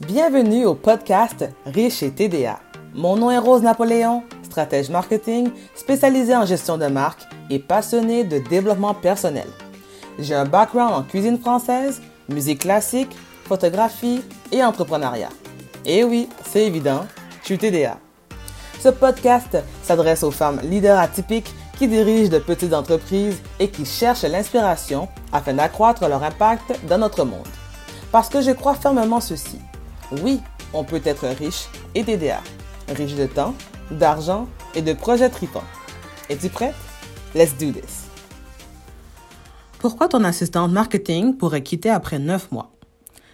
Bienvenue au podcast Riche et TDA. Mon nom est Rose Napoléon, stratège marketing spécialisée en gestion de marque et passionnée de développement personnel. J'ai un background en cuisine française, musique classique, photographie et entrepreneuriat. Et oui, c'est évident, je suis TDA. Ce podcast s'adresse aux femmes leaders atypiques qui dirigent de petites entreprises et qui cherchent l'inspiration afin d'accroître leur impact dans notre monde. Parce que je crois fermement ceci. Oui, on peut être riche et TDA. Riche de temps, d'argent et de projets tripants. Es-tu prête? Let's do this. Pourquoi ton assistante marketing pourrait quitter après 9 mois?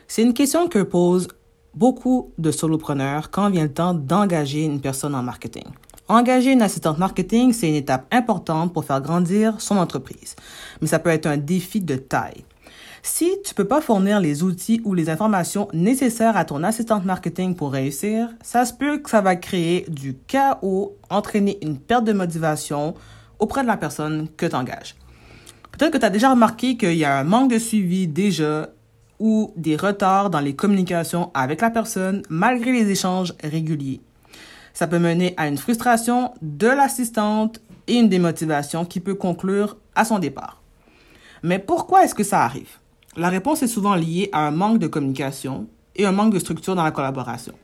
C'est une question que posent beaucoup de solopreneurs quand vient le temps d'engager une personne en marketing. Engager une assistante marketing, c'est une étape importante pour faire grandir son entreprise, mais ça peut être un défi de taille. Si tu peux pas fournir les outils ou les informations nécessaires à ton assistante marketing pour réussir, ça se peut que ça va créer du chaos, entraîner une perte de motivation auprès de la personne que tu engages. Peut-être que tu as déjà remarqué qu'il y a un manque de suivi déjà ou des retards dans les communications avec la personne malgré les échanges réguliers. Ça peut mener à une frustration de l'assistante et une démotivation qui peut conclure à son départ. Mais pourquoi est-ce que ça arrive? La réponse est souvent liée à un manque de communication et un manque de structure dans la collaboration.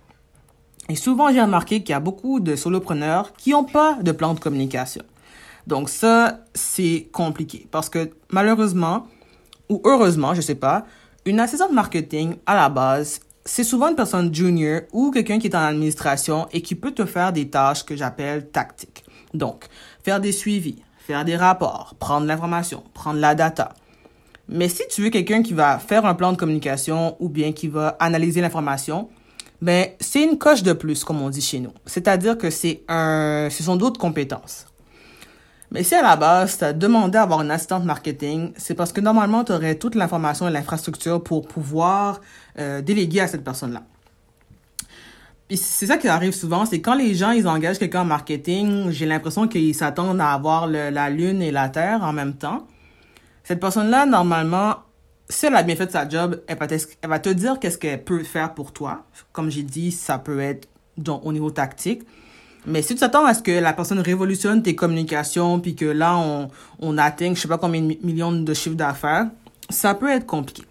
Et souvent, j'ai remarqué qu'il y a beaucoup de solopreneurs qui n'ont pas de plan de communication. Donc ça, c'est compliqué parce que malheureusement, ou heureusement, je sais pas, une assistante marketing à la base, c'est souvent une personne junior ou quelqu'un qui est en administration et qui peut te faire des tâches que j'appelle tactiques. Donc, faire des suivis, faire des rapports, prendre l'information, prendre la data. Mais si tu veux quelqu'un qui va faire un plan de communication ou bien qui va analyser l'information, ben, c'est une coche de plus, comme on dit chez nous. C'est-à-dire que c'est un, ce sont d'autres compétences. Mais si à la base, tu as demandé d'avoir une assistante marketing, c'est parce que normalement, tu aurais toute l'information et l'infrastructure pour pouvoir euh, déléguer à cette personne-là. Puis c'est ça qui arrive souvent, c'est quand les gens, ils engagent quelqu'un en marketing, j'ai l'impression qu'ils s'attendent à avoir la Lune et la Terre en même temps. Cette personne-là, normalement, si elle a bien fait sa job, elle va te, dire qu'est-ce qu'elle peut faire pour toi. Comme j'ai dit, ça peut être au niveau tactique. Mais si tu t'attends à ce que la personne révolutionne tes communications, puis que là, on, on atteigne je sais pas combien de millions de chiffres d'affaires, ça peut être compliqué.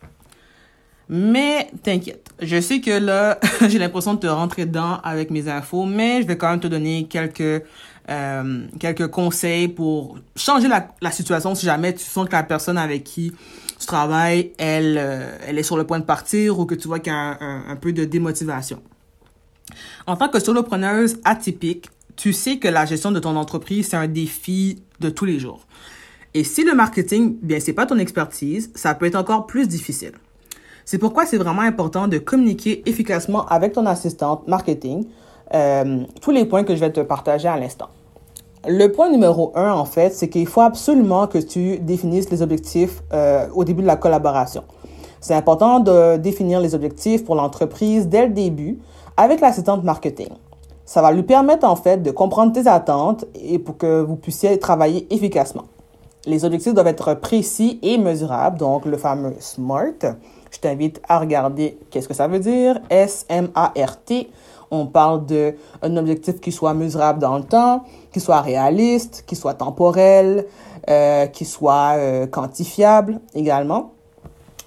Mais t'inquiète, je sais que là, j'ai l'impression de te rentrer dedans avec mes infos, mais je vais quand même te donner quelques euh, quelques conseils pour changer la, situation si jamais tu sens que la personne avec qui tu travailles, elle, euh, elle est sur le point de partir ou que tu vois qu'il y a un, un, peu de démotivation. En tant que solopreneuse atypique, tu sais que la gestion de ton entreprise, c'est un défi de tous les jours. Et si le marketing, bien, c'est pas ton expertise, ça peut être encore plus difficile. C'est pourquoi c'est vraiment important de communiquer efficacement avec ton assistante marketing euh, tous les points que je vais te partager à l'instant. Le point numéro un, en fait, c'est qu'il faut absolument que tu définisses les objectifs euh, au début de la collaboration. C'est important de définir les objectifs pour l'entreprise dès le début avec l'assistante marketing. Ça va lui permettre, en fait, de comprendre tes attentes et pour que vous puissiez travailler efficacement. Les objectifs doivent être précis et mesurables, donc le fameux SMART. Je t'invite à regarder qu'est-ce que ça veut dire. S-M-A-R-T. On parle d'un objectif qui soit mesurable dans le temps, qui soit réaliste, qui soit temporel, euh, qui soit euh, quantifiable également.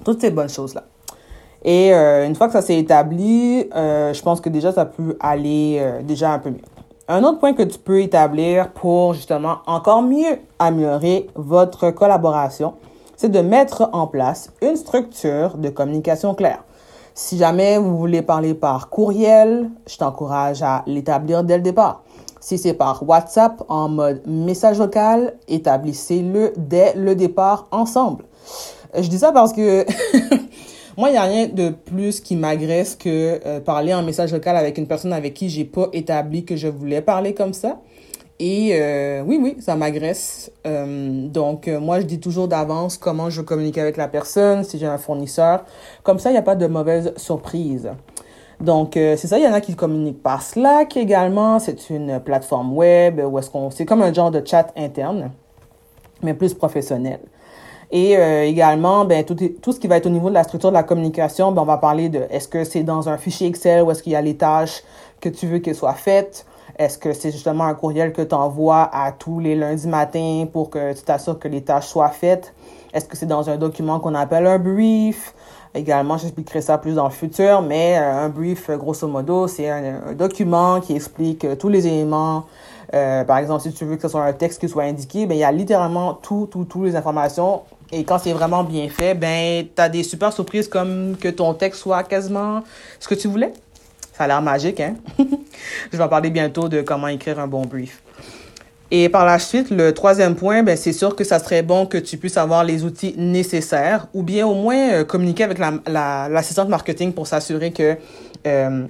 Toutes ces bonnes choses-là. Et euh, une fois que ça s'est établi, je pense que déjà ça peut aller déjà un peu mieux. Un autre point que tu peux établir pour justement encore mieux améliorer votre collaboration, c'est de mettre en place une structure de communication claire. Si jamais vous voulez parler par courriel, je t'encourage à l'établir dès le départ. Si c'est par WhatsApp en mode message vocal, établissez-le dès le départ ensemble. Je dis ça parce que moi, il n'y a rien de plus qui m'agresse que euh, parler en message vocal avec une personne avec qui j'ai pas établi que je voulais parler comme ça. Et euh, oui, oui, ça m'agresse. Euh, donc, euh, moi, je dis toujours d'avance comment je communique avec la personne, si j'ai un fournisseur. Comme ça, il n'y a pas de mauvaise surprise. Donc, euh, c'est ça, il y en a qui communiquent par Slack également. C'est une plateforme web où est-ce qu'on... C'est comme un genre de chat interne, mais plus professionnel. Et euh, également, ben, tout, tout ce qui va être au niveau de la structure de la communication, ben, on va parler de est-ce que c'est dans un fichier Excel ou est-ce qu'il y a les tâches que tu veux qu'elles soient faites. Est-ce que c'est justement un courriel que tu envoies à tous les lundis matins pour que tu t'assures que les tâches soient faites? Est-ce que c'est dans un document qu'on appelle un brief? Également, j'expliquerai ça plus dans le futur, mais euh, un brief, grosso modo, c'est un, document qui explique euh, tous les éléments. Euh, par exemple, si tu veux que ce soit un texte qui soit indiqué, ben, il y a littéralement tout, tout, toutes les informations. Et quand c'est vraiment bien fait, ben, tu as des super surprises comme que ton texte soit quasiment ce que tu voulais. Ça a l'air magique, hein? Je vais en parler bientôt de comment écrire un bon brief. Et par la suite, le troisième point, ben, c'est sûr que ça serait bon que tu puisses avoir les outils nécessaires ou bien au moins euh, communiquer avec l'assistante la, marketing pour s'assurer que euh,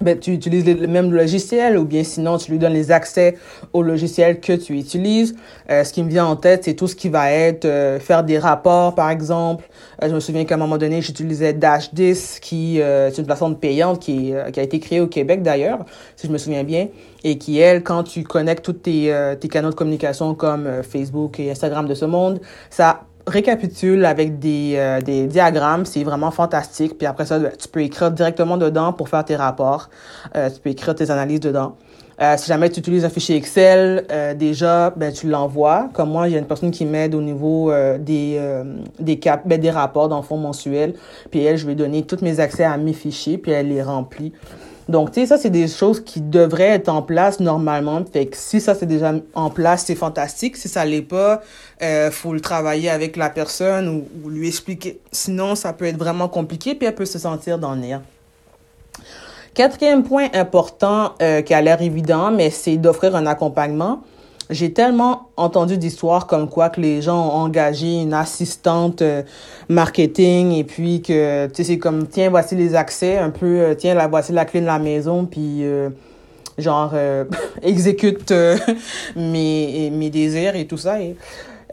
ben, tu utilises le même logiciel ou bien sinon tu lui donnes les accès au logiciel que tu utilises. Euh, ce qui me vient en tête, c'est tout ce qui va être euh, faire des rapports, par exemple. Euh, je me souviens qu'à un moment donné, j'utilisais Dash10, qui est une plateforme payante qui, qui a été créée au Québec d'ailleurs, si je me souviens bien, et qui, elle, quand tu connectes tous tes, tes canaux de communication comme Facebook et Instagram de ce monde, ça récapitule avec des, euh, des diagrammes, c'est vraiment fantastique. Puis après ça, tu peux écrire directement dedans pour faire tes rapports. Euh, tu peux écrire tes analyses dedans. Euh, si jamais tu utilises un fichier Excel, euh, déjà, ben, tu l'envoies. Comme moi, a une personne qui m'aide au niveau euh, des, des, cap ben, des rapports dans le fond mensuel. Puis elle, je vais donner tous mes accès à mes fichiers, puis elle les remplit. Donc, tu sais, ça, c'est des choses qui devraient être en place normalement. Fait que si ça, c'est déjà en place, c'est fantastique. Si ça l'est pas, euh, faut le travailler avec la personne ou, ou, lui expliquer. Sinon, ça peut être vraiment compliqué, puis elle peut se sentir dans néant. Quatrième point important euh, qui a l'air évident, mais c'est d'offrir un accompagnement. J'ai tellement entendu d'histoires comme quoi que les gens ont engagé une assistante euh, marketing et puis que, tu sais, c'est comme, tiens, voici les accès, un peu, euh, tiens, là, voici la clé de la maison, puis euh, genre, exécute mes, mes désirs et tout ça.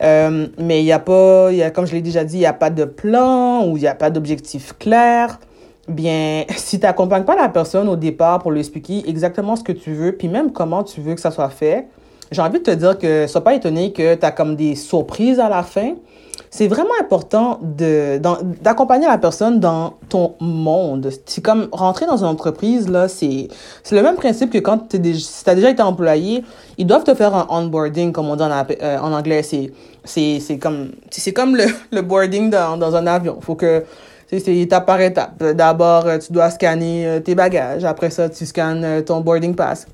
Mais il n'y a pas, y a, comme je l'ai déjà dit, il n'y a pas de plan ou il n'y a pas d'objectif clair bien, si tu n'accompagnes pas la personne au départ pour lui expliquer exactement ce que tu veux, puis même comment tu veux que ça soit fait, j'ai envie de te dire que sois pas étonné que tu as comme des surprises à la fin. C'est vraiment important d'accompagner la personne dans ton monde. C'est comme rentrer dans une entreprise là, c'est le même principe que quand tu si as déjà été employé, ils doivent te faire un onboarding comme on dit en, euh, anglais, c'est comme comme le, le boarding dans dans un avion. Faut que c'est étape par étape. D'abord, tu dois scanner euh, tes bagages. Après ça, tu scannes euh, ton boarding pass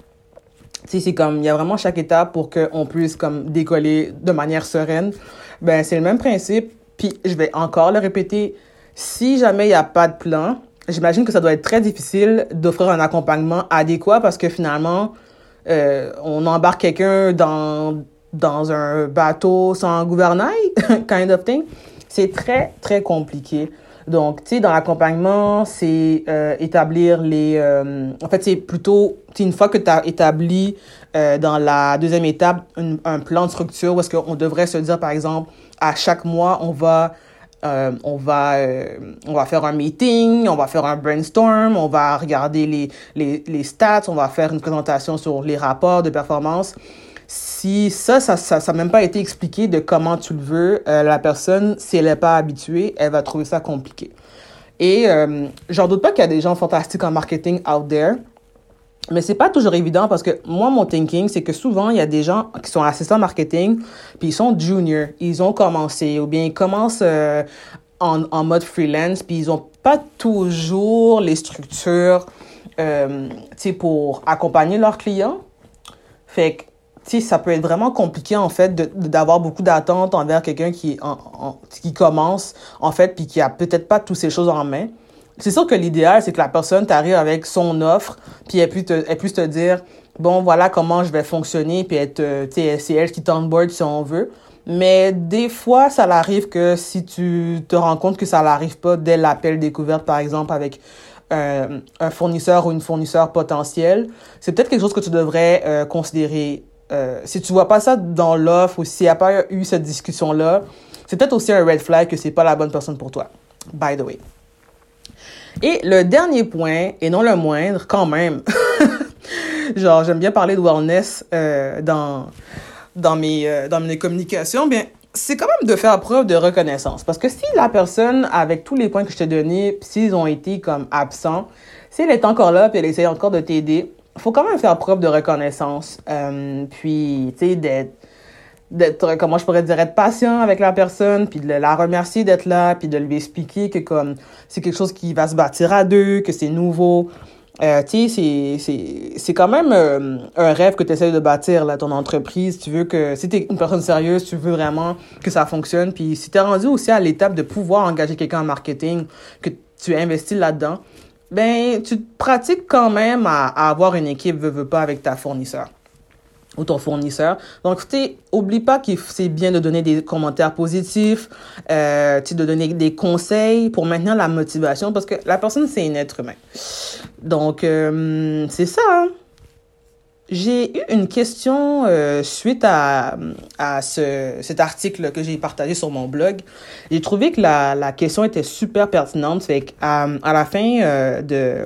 c'est comme, il y a vraiment chaque étape pour qu'on puisse comme décoller de manière sereine. Ben, c'est le même principe. Puis, je vais encore le répéter. Si jamais il n'y a pas de plan, j'imagine que ça doit être très difficile d'offrir un accompagnement adéquat parce que finalement, euh, on embarque quelqu'un dans, dans un bateau sans gouvernail, kind of thing. C'est très, très compliqué. Donc, tu sais, dans l'accompagnement, c'est euh, établir les... Euh, en fait, c'est plutôt, une fois que tu as établi euh, dans la deuxième étape un plan de structure où est-ce qu'on devrait se dire, par exemple, à chaque mois, on va... on va on va faire un meeting, on va faire un brainstorm, on va regarder les, les, les stats, on va faire une présentation sur les rapports de performance si ça, ça, ça, ça même pas été expliqué de comment tu le veux, euh, la personne, si elle n'est pas habituée, elle va trouver ça compliqué. Et euh, j'en doute pas qu'il y a des gens fantastiques en marketing out there, mais c'est pas toujours évident parce que moi, mon thinking, c'est que souvent, il y a des gens qui sont assistants marketing, puis ils sont juniors, ils ont commencé, ou bien ils commencent euh, en, en mode freelance, puis ils ont pas toujours les structures, euh, pour accompagner leurs clients. Fait que ça peut être vraiment compliqué, en fait, d'avoir beaucoup d'attentes envers quelqu'un qui, qui commence, en fait, puis qui a peut-être pas toutes ces choses en main. C'est sûr que l'idéal, c'est que la personne t'arrive avec son offre, puis elle puisse te, elle puisse te dire, bon, voilà comment je vais fonctionner, puis être, euh, c'est elle qui t'onboard si on veut. Mais des fois, ça arrive que si tu te rends compte que ça n'arrive pas dès l'appel découverte, par exemple, avec euh, un fournisseur ou une fournisseur potentiel, c'est peut-être quelque chose que tu devrais euh, considérer euh, si tu vois pas ça dans l'offre ou s'il n'y a pas eu cette discussion-là, c'est peut-être aussi un red flag que c'est pas la bonne personne pour toi. By the way. Et le dernier point, et non le moindre, quand même, genre j'aime bien parler de wellness euh, dans, dans, mes, euh, dans mes communications, bien, c'est quand même de faire preuve de reconnaissance. Parce que si la personne, avec tous les points que je t'ai donnés, s'ils ont été comme absents, si elle est encore là, puis elle essaie encore de t'aider, faut quand même faire preuve de reconnaissance. Euh, puis, tu sais, d'être comment je pourrais dire être patient avec la personne puis de la remercier d'être là puis de lui expliquer que comme c'est quelque chose qui va se bâtir à deux que c'est nouveau euh, tu sais, c'est quand même euh, un rêve que tu essaies de bâtir, là, ton entreprise. Tu veux que, si tu es une personne sérieuse, tu veux vraiment que ça fonctionne. Puis si tu es rendu aussi à l'étape de pouvoir engager quelqu'un en marketing, que tu investis là-dedans, ben, tu pratiques quand même à, avoir une équipe, veux, veux pas, avec ta fournisseur ou ton fournisseur. Donc, tu oublie pas que c'est bien de donner des commentaires positifs, euh, de donner des conseils pour maintenir la motivation parce que la personne, c'est un être humain. Donc, euh, c'est ça. Hein. J'ai eu une question euh, suite à, à ce, cet article que j'ai partagé sur mon blog. J'ai trouvé que la, la question était super pertinente. Fait à, à la fin euh, de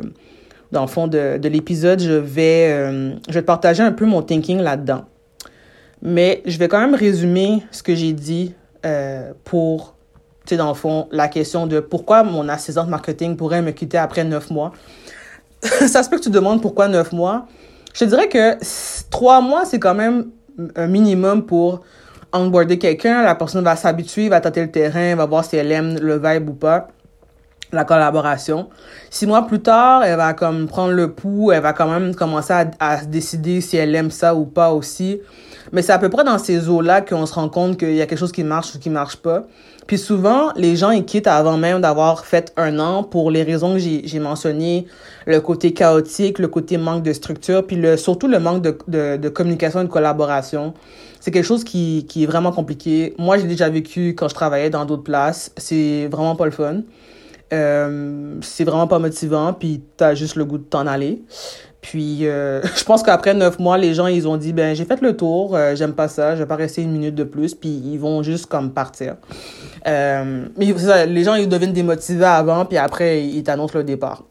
dans le fond de, de l'épisode, je vais, euh, je vais te partager un peu mon thinking là-dedans. Mais je vais quand même résumer ce que j'ai dit euh, pour, tu sais, dans le fond, la question de pourquoi mon assistante marketing pourrait me quitter après neuf mois. Ça se peut que tu demandes pourquoi neuf mois. Je dirais que trois mois, c'est quand même un minimum pour onboarder quelqu'un. La personne va s'habituer, va tâter le terrain, va voir si elle aime le vibe ou pas la collaboration. Six mois plus tard, elle va comme prendre le pouls, elle va quand même commencer à, à décider si elle aime ça ou pas aussi. Mais c'est à peu près dans ces eaux-là qu'on se rend compte qu'il y a quelque chose qui marche ou qui marche pas. Puis souvent, les gens ils quittent avant même d'avoir fait un an pour les raisons que j'ai mentionnées, le côté chaotique, le côté manque de structure, puis le, surtout le manque de, de, de communication et de collaboration. C'est quelque chose qui, qui est vraiment compliqué. Moi, j'ai déjà vécu quand je travaillais dans d'autres places. C'est vraiment pas le fun. Euh, c'est vraiment pas motivant, puis t'as juste le goût de t'en aller. Puis, euh, je pense qu'après neuf mois, les gens, ils ont dit, ben, j'ai fait le tour, euh, j'aime pas ça, je vais pas rester une minute de plus, puis ils vont juste comme partir. Mais les gens, ils deviennent démotivés avant, puis après, ils t'annoncent le départ.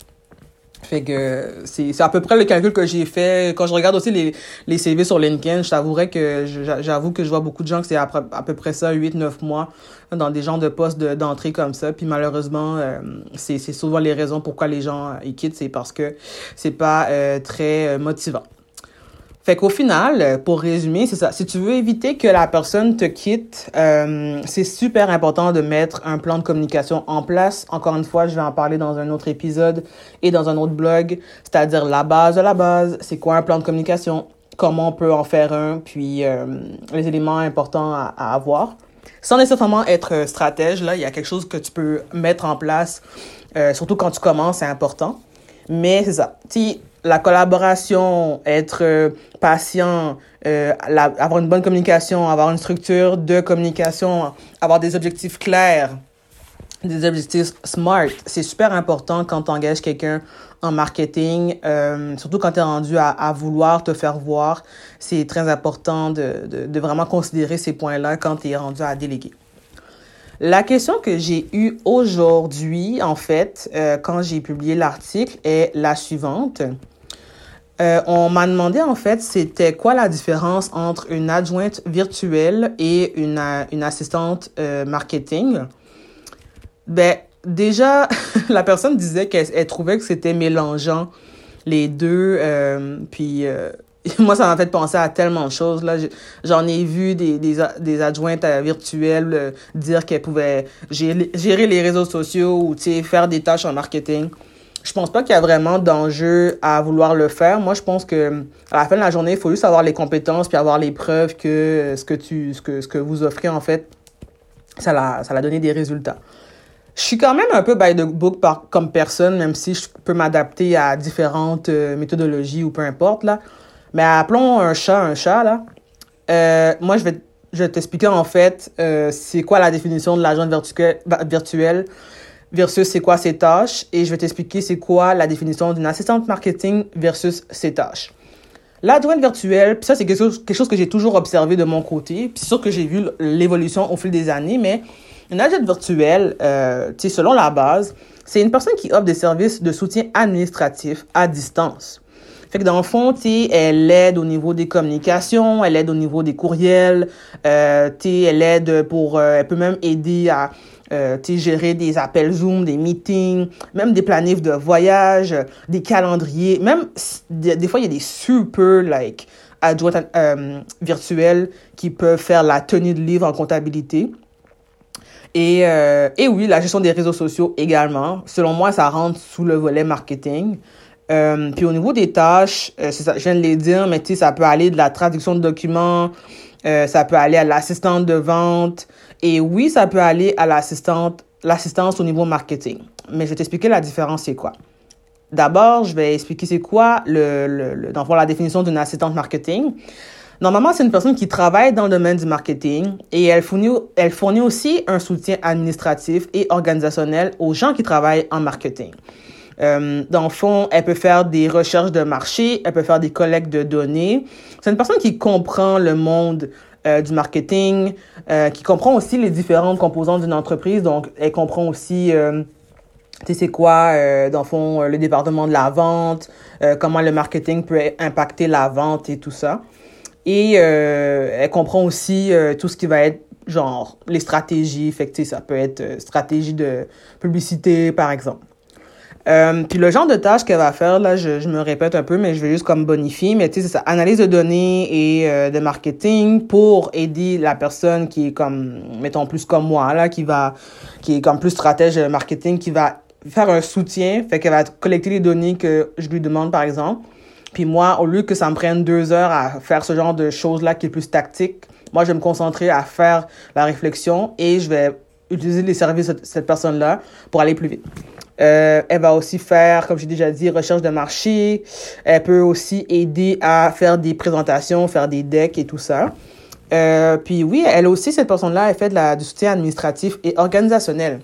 Fait que c'est à peu près le calcul que j'ai fait. Quand je regarde aussi les, les CV sur LinkedIn, je t'avouerais que j'avoue que je vois beaucoup de gens que c'est à, à, peu près ça, 8-9 mois dans des genres de postes d'entrée comme ça. Puis malheureusement, euh, c'est souvent les raisons pourquoi les gens euh, y quittent, c'est parce que c'est pas euh, très motivant. Fait qu'au final, euh, pour résumer, c'est ça. Si tu veux éviter que la personne te quitte, euh, c'est super important de mettre un plan de communication en place. Encore une fois, je vais en parler dans un autre épisode et dans un autre blog, c'est-à-dire la base de la base. C'est quoi un plan de communication? Comment on peut en faire un? Puis euh, les éléments importants à, avoir. Sans nécessairement être stratège, là, il y a quelque chose que tu peux mettre en place, surtout quand tu commences, c'est important. Mais c'est ça. Si la collaboration, être euh, patient, euh, avoir une bonne communication, avoir une structure de communication, avoir des objectifs clairs, des objectifs smart, c'est super important quand tu engages quelqu'un en marketing, euh, surtout quand tu es rendu à, à, vouloir te faire voir. C'est très important de, de, de vraiment considérer ces points-là quand tu es rendu à déléguer. La question que j'ai eue aujourd'hui, en fait, euh, quand j'ai publié l'article, est la suivante. Euh, on m'a demandé en fait c'était quoi la différence entre une adjointe virtuelle et une, euh, une assistante euh, marketing. Ben déjà la personne disait qu'elle trouvait que c'était mélangeant les deux puis moi ça m'a fait penser à tellement de choses là j'en ai vu des des, adjointes virtuelles dire qu'elles pouvaient gérer, gérer les réseaux sociaux ou faire des tâches en marketing je pense pas qu'il y a vraiment d'enjeu à vouloir le faire. Moi, je pense que à la fin de la journée, il faut juste avoir les compétences puis avoir les preuves que ce que tu ce que ce que vous offrez en fait, ça l'a ça l'a donné des résultats. Je suis quand même un peu by the book comme personne, même si je peux m'adapter à différentes euh, méthodologies ou peu importe là. Mais appelons un chat un chat là. Euh, moi, je vais je t'expliquer en fait euh, c'est quoi la définition de l'agent virtuel versus c'est quoi ses tâches et je vais t'expliquer c'est quoi la définition d'une assistante marketing versus ses tâches. L'adjointe virtuelle, ça c'est quelque chose, que j'ai toujours observé de mon côté, puis sûr que j'ai vu l'évolution au fil des années, mais une adjointe virtuelle, euh, selon la base, c'est une personne qui offre des services de soutien administratif à distance. Fait que dans le fond, tu elle aide au niveau des communications, elle aide au niveau des courriels, euh, tu elle aide pour, euh, elle peut même aider à euh, gérer des appels Zoom, des meetings, même des planifs de voyage, des calendriers, même des, fois il y a des super like adjoints euh, virtuels qui peuvent faire la tenue de livre en comptabilité. Et, euh, et oui, la gestion des réseaux sociaux également. Selon moi, ça rentre sous le volet marketing. Euh, puis au niveau des tâches, euh, ça, je viens de les dire, mais ça peut aller de la traduction de documents, euh, ça peut aller à l'assistante de vente, et oui, ça peut aller à l'assistante, l'assistance au niveau marketing. Mais je vais t'expliquer la différence, c'est quoi? D'abord, je vais expliquer c'est quoi le, le, le dans la définition d'une assistante marketing. Normalement, c'est une personne qui travaille dans le domaine du marketing et elle fournit, elle fournit aussi un soutien administratif et organisationnel aux gens qui travaillent en marketing. Euh, dans le fond, elle peut faire des recherches de marché, elle peut faire des collectes de données. C'est une personne qui comprend le monde euh, du marketing, euh, qui comprend aussi les différentes composantes d'une entreprise. Donc, elle comprend aussi, euh, tu sais, c'est quoi, dans le fond, le département de la vente, comment le marketing peut impacter la vente et tout ça. Et elle comprend aussi tout ce qui va être genre les stratégies. Fait ça peut être stratégie de publicité, par exemple. Euh, puis le genre de tâche qu'elle va faire, là, je, je, me répète un peu, mais je vais juste comme bonifier, mais tu sais, c'est ça, analyse de données et euh, de marketing pour aider la personne qui est comme, mettons, plus comme moi, là, qui va, qui est comme plus stratège marketing, qui va faire un soutien, fait qu'elle va collecter les données que je lui demande, par exemple. Puis moi, au lieu que ça me prenne deux heures à faire ce genre de choses-là qui est plus tactique, moi, je vais me concentrer à faire la réflexion et je vais utiliser les services de cette personne-là pour aller plus vite. Euh, elle va aussi faire, comme j'ai déjà dit, recherche de marché. Elle peut aussi aider à faire des présentations, faire des decks et tout ça. Euh, puis oui, elle aussi, cette personne-là, elle fait de la, du soutien administratif et organisationnel.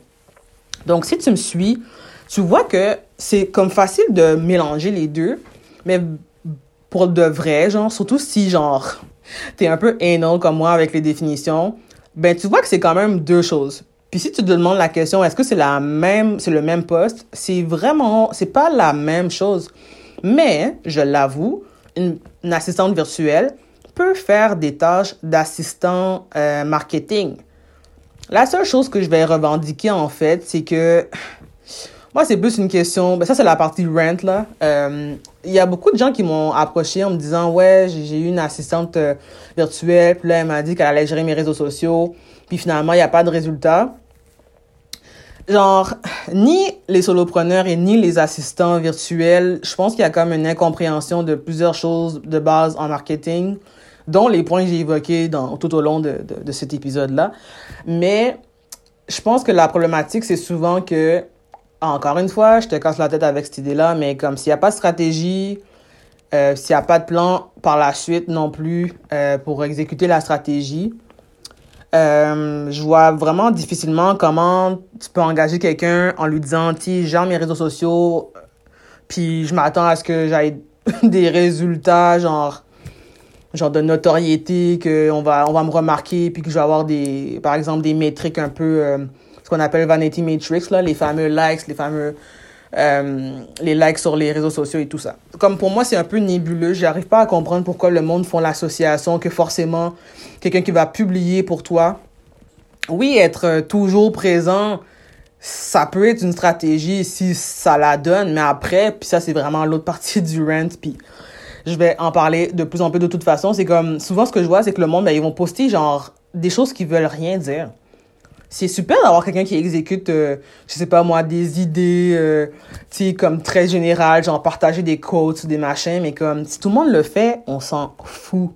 Donc, si tu me suis, tu vois que c'est comme facile de mélanger les deux, mais pour de vrai, genre, surtout si, genre, t'es un peu anal comme moi avec les définitions, ben, tu vois que c'est quand même deux choses. Puis si tu te demandes la question, est-ce que c'est la même, c'est le même poste, c'est vraiment, c'est pas la même chose. Mais, je l'avoue, une, assistante virtuelle peut faire des tâches d'assistant euh, marketing. La seule chose que je vais revendiquer en fait, c'est que moi c'est plus une question. Ben ça c'est la partie rent là. Euh, il y a beaucoup de gens qui m'ont approché en me disant ouais j'ai eu une assistante euh, virtuelle puis là elle m'a dit qu'elle allait gérer mes réseaux sociaux puis finalement, il n'y a pas de résultat. Genre, ni les solopreneurs et ni les assistants virtuels, je pense qu'il y a comme une incompréhension de plusieurs choses de base en marketing, dont les points que j'ai évoqués tout au long de, de, de cet épisode-là. Mais je pense que la problématique, c'est souvent que, encore une fois, je te casse la tête avec cette idée-là, mais comme s'il n'y a pas de stratégie, euh, s'il n'y a pas de plan par la suite non plus euh, pour exécuter la stratégie, euh, je vois vraiment difficilement comment tu peux engager quelqu'un en lui disant, tiens, j'ai mes réseaux sociaux, puis je m'attends à ce que j'aille des résultats, genre, genre de notoriété, que on va, on va me remarquer, puis que je vais avoir des, par exemple, des métriques un peu, euh, ce qu'on appelle vanity metrics, là, les fameux likes, les fameux, euh, les likes sur les réseaux sociaux et tout ça. Comme pour moi, c'est un peu nébuleux. J'arrive pas à comprendre pourquoi le monde font l'association que forcément quelqu'un qui va publier pour toi. Oui, être toujours présent, ça peut être une stratégie si ça la donne, mais après, puis ça, c'est vraiment l'autre partie du rent, puis je vais en parler de plus en plus de toute façon. C'est comme, souvent, ce que je vois, c'est que le monde, ben, ils vont poster, genre, des choses qui veulent rien dire c'est super d'avoir quelqu'un qui exécute, euh, je sais pas moi, des idées, euh, tu sais, comme très générales, genre partager des quotes ou des machins, mais comme si tout le monde le fait, on s'en fout.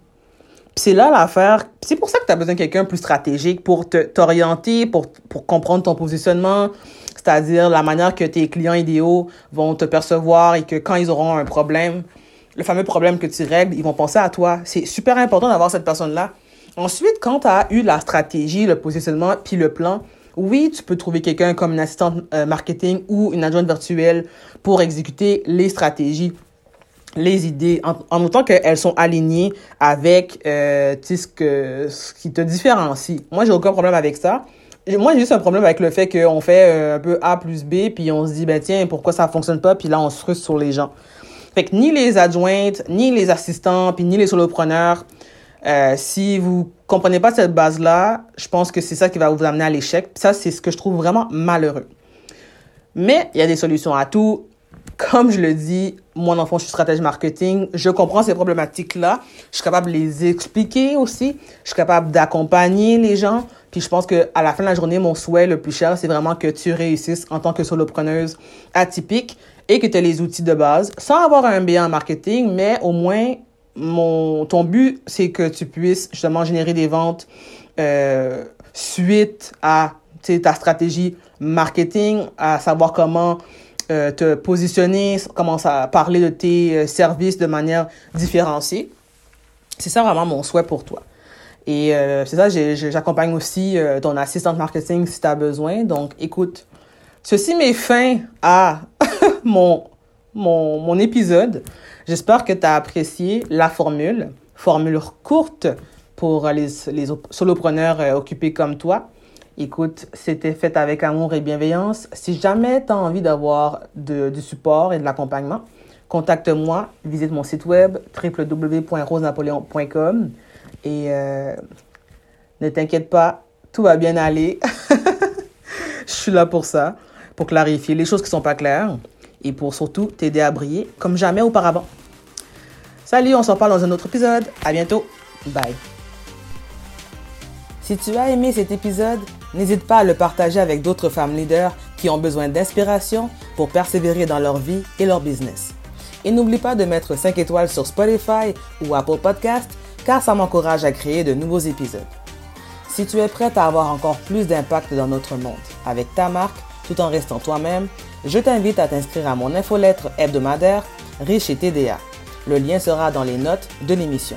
c'est là l'affaire. C'est pour ça que tu as besoin de quelqu'un plus stratégique pour te t'orienter, pour, pour comprendre ton positionnement, c'est-à-dire la manière que tes clients idéaux vont te percevoir et que quand ils auront un problème, le fameux problème que tu règles, ils vont penser à toi. C'est super important d'avoir cette personne-là Ensuite, quand tu as eu la stratégie, le positionnement, puis le plan, oui, tu peux trouver quelqu'un comme une assistante euh, marketing ou une adjointe virtuelle pour exécuter les stratégies, les idées, en, en autant qu'elles sont alignées avec euh, ce, que, ce qui te différencie. Moi, j'ai aucun problème avec ça. Moi, j'ai juste un problème avec le fait qu'on fait euh, un peu A plus B, puis on se dit, ben tiens, pourquoi ça fonctionne pas, puis là, on se frustre sur les gens. Fait que ni les adjointes, ni les assistants, puis ni les solopreneurs, euh, si vous comprenez pas cette base-là, je pense que c'est ça qui va vous amener à l'échec. Ça, c'est ce que je trouve vraiment malheureux. Mais il y a des solutions à tout. Comme je le dis, moi, enfant, je suis stratège marketing. Je comprends ces problématiques-là. Je suis capable de les expliquer aussi. Je suis capable d'accompagner les gens. Puis je pense que à la fin de la journée, mon souhait le plus cher, c'est vraiment que tu réussisses en tant que solopreneuse atypique et que tu aies les outils de base sans avoir un MBA en marketing, mais au moins mon, ton but, c'est que tu puisses justement générer des ventes euh, suite à ta stratégie marketing, à savoir comment euh, te positionner, comment ça, parler de tes euh, services de manière différenciée. C'est ça vraiment mon souhait pour toi. Et euh, c'est ça, j'accompagne aussi euh, ton assistante marketing si tu as besoin. Donc, écoute, ceci met fin à mon, mon, épisode. J'espère que tu as apprécié la formule, formule courte pour les, les solopreneurs euh, occupés comme toi. Écoute, c'était fait avec amour et bienveillance. Si jamais tu as envie d'avoir du support et de l'accompagnement, contacte-moi, visite mon site web www.rosenapoleon.com et euh, ne t'inquiète pas, tout va bien aller. Je suis là pour ça, pour clarifier les choses qui ne sont pas claires et pour surtout t'aider à briller comme jamais auparavant. Salut, on s'en parle dans un autre épisode. À bientôt. Bye. Si tu as aimé cet épisode, n'hésite pas à le partager avec d'autres femmes leaders qui ont besoin d'inspiration pour persévérer dans leur vie et leur business. Et n'oublie pas de mettre 5 étoiles sur Spotify ou Apple Podcast car ça m'encourage à créer de nouveaux épisodes. Si tu es prête à avoir encore plus d'impact dans notre monde avec ta marque tout en restant toi-même, je t'invite à t'inscrire à mon infolettre hebdomadaire Riche et TDA. Le lien sera dans les notes de l'émission.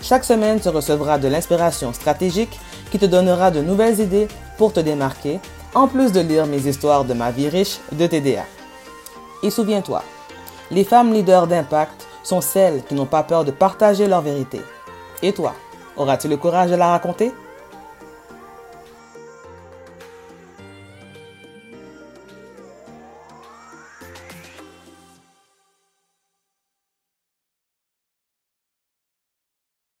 Chaque semaine, tu recevras de l'inspiration stratégique qui te donnera de nouvelles idées pour te démarquer, en plus de lire mes histoires de ma vie riche de TDA. Et souviens-toi, les femmes leaders d'impact sont celles qui n'ont pas peur de partager leur vérité. Et toi, auras-tu le courage de la raconter?